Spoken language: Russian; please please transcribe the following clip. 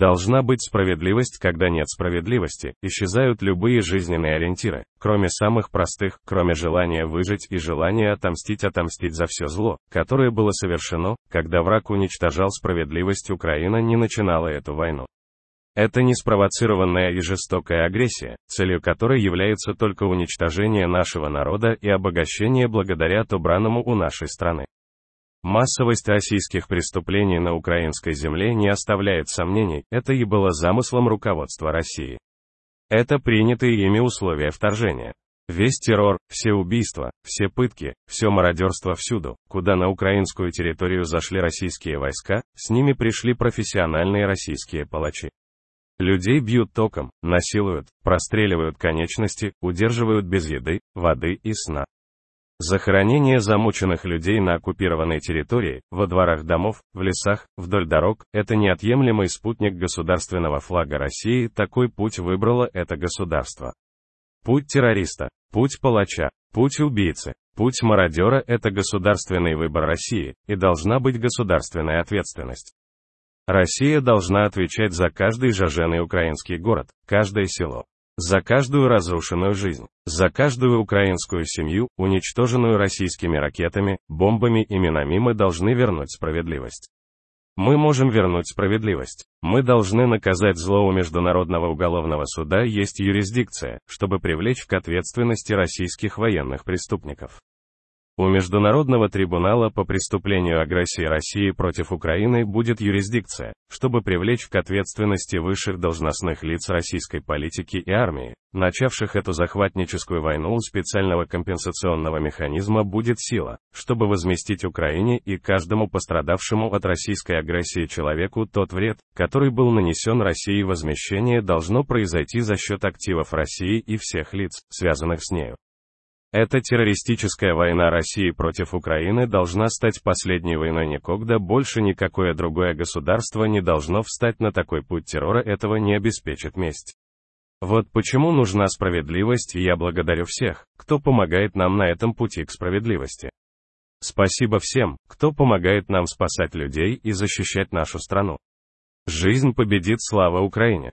Должна быть справедливость, когда нет справедливости, исчезают любые жизненные ориентиры, кроме самых простых, кроме желания выжить и желания отомстить отомстить за все зло, которое было совершено, когда враг уничтожал справедливость Украина не начинала эту войну. Это не спровоцированная и жестокая агрессия, целью которой является только уничтожение нашего народа и обогащение благодаря отобранному у нашей страны. Массовость российских преступлений на украинской земле не оставляет сомнений, это и было замыслом руководства России. Это принятые ими условия вторжения. Весь террор, все убийства, все пытки, все мародерство всюду, куда на украинскую территорию зашли российские войска, с ними пришли профессиональные российские палачи. Людей бьют током, насилуют, простреливают конечности, удерживают без еды, воды и сна. Захоронение замученных людей на оккупированной территории, во дворах домов, в лесах, вдоль дорог – это неотъемлемый спутник государственного флага России, такой путь выбрало это государство. Путь террориста, путь палача, путь убийцы, путь мародера – это государственный выбор России, и должна быть государственная ответственность. Россия должна отвечать за каждый жаженый украинский город, каждое село, за каждую разрушенную жизнь, за каждую украинскую семью, уничтоженную российскими ракетами, бомбами и минами мы должны вернуть справедливость. Мы можем вернуть справедливость. Мы должны наказать зло у Международного уголовного суда есть юрисдикция, чтобы привлечь к ответственности российских военных преступников. У Международного трибунала по преступлению агрессии России против Украины будет юрисдикция, чтобы привлечь к ответственности высших должностных лиц российской политики и армии, начавших эту захватническую войну у специального компенсационного механизма будет сила, чтобы возместить Украине и каждому пострадавшему от российской агрессии человеку тот вред, который был нанесен России возмещение должно произойти за счет активов России и всех лиц, связанных с нею. Эта террористическая война России против Украины должна стать последней войной никогда больше никакое другое государство не должно встать на такой путь террора этого не обеспечит месть. Вот почему нужна справедливость и я благодарю всех, кто помогает нам на этом пути к справедливости. Спасибо всем, кто помогает нам спасать людей и защищать нашу страну. Жизнь победит, слава Украине!